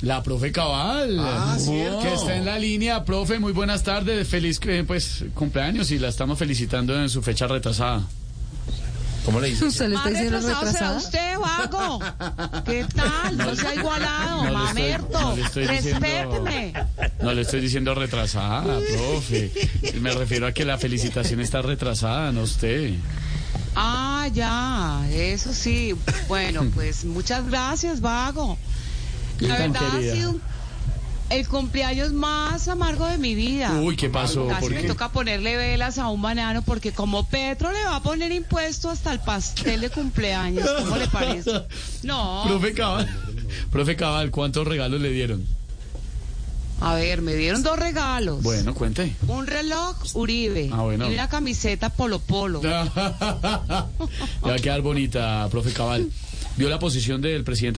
La profe Cabal, Ah, que está en la línea. Profe, muy buenas tardes, feliz eh, pues cumpleaños y la estamos felicitando en su fecha retrasada. ¿Cómo le dice? ¿Usted le está diciendo retrasado usted, vago. ¿Qué tal? No se ha igualado, No estoy- mamerto. no le estoy diciendo- Respéteme. No le estoy diciendo retrasada, profe. Me refiero a que la felicitación está retrasada, no usted. Ah, ya, eso sí. Bueno, pues muchas gracias, vago. ¿Qué La tan verdad ha sido el cumpleaños más amargo de mi vida. Uy, ¿qué pasó? Casi ¿Por me qué? toca ponerle velas a un banano porque como Petro le va a poner impuesto hasta el pastel de cumpleaños, ¿cómo le parece? No, Profe Cabal, profe Cabal, ¿cuántos regalos le dieron? a ver, me dieron dos regalos. Bueno, cuente. Un reloj Uribe Ah, bueno. y una camiseta Polo Polo. Le va a quedar bonita, profe Cabal. ¿Vio la posición del presidente?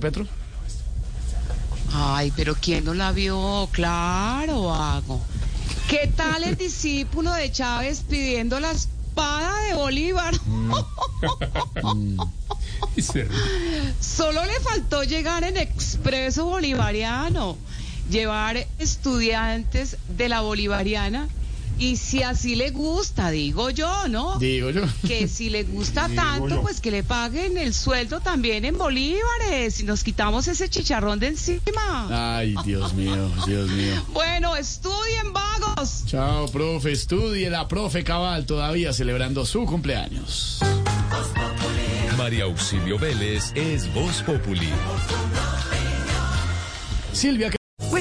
Petro? Ay, pero ¿quién no la vio? Claro, vago. ¿Qué tal el discípulo de Chávez pidiendo la espada de Bolívar? Solo le faltó llegar en expreso bolivariano, llevar estudiantes de la bolivariana y si así le gusta, digo yo, ¿no? Digo yo. que si le gusta tanto, pues que le paguen el sueldo también en bolívares y nos quitamos ese chicharrón de encima. Ay, Dios mío, Dios mío. Bueno, estudien vagos. Chao, profe. Estudie la profe Cabal todavía celebrando su cumpleaños. María Auxilio Vélez es Voz Populi. Silvia,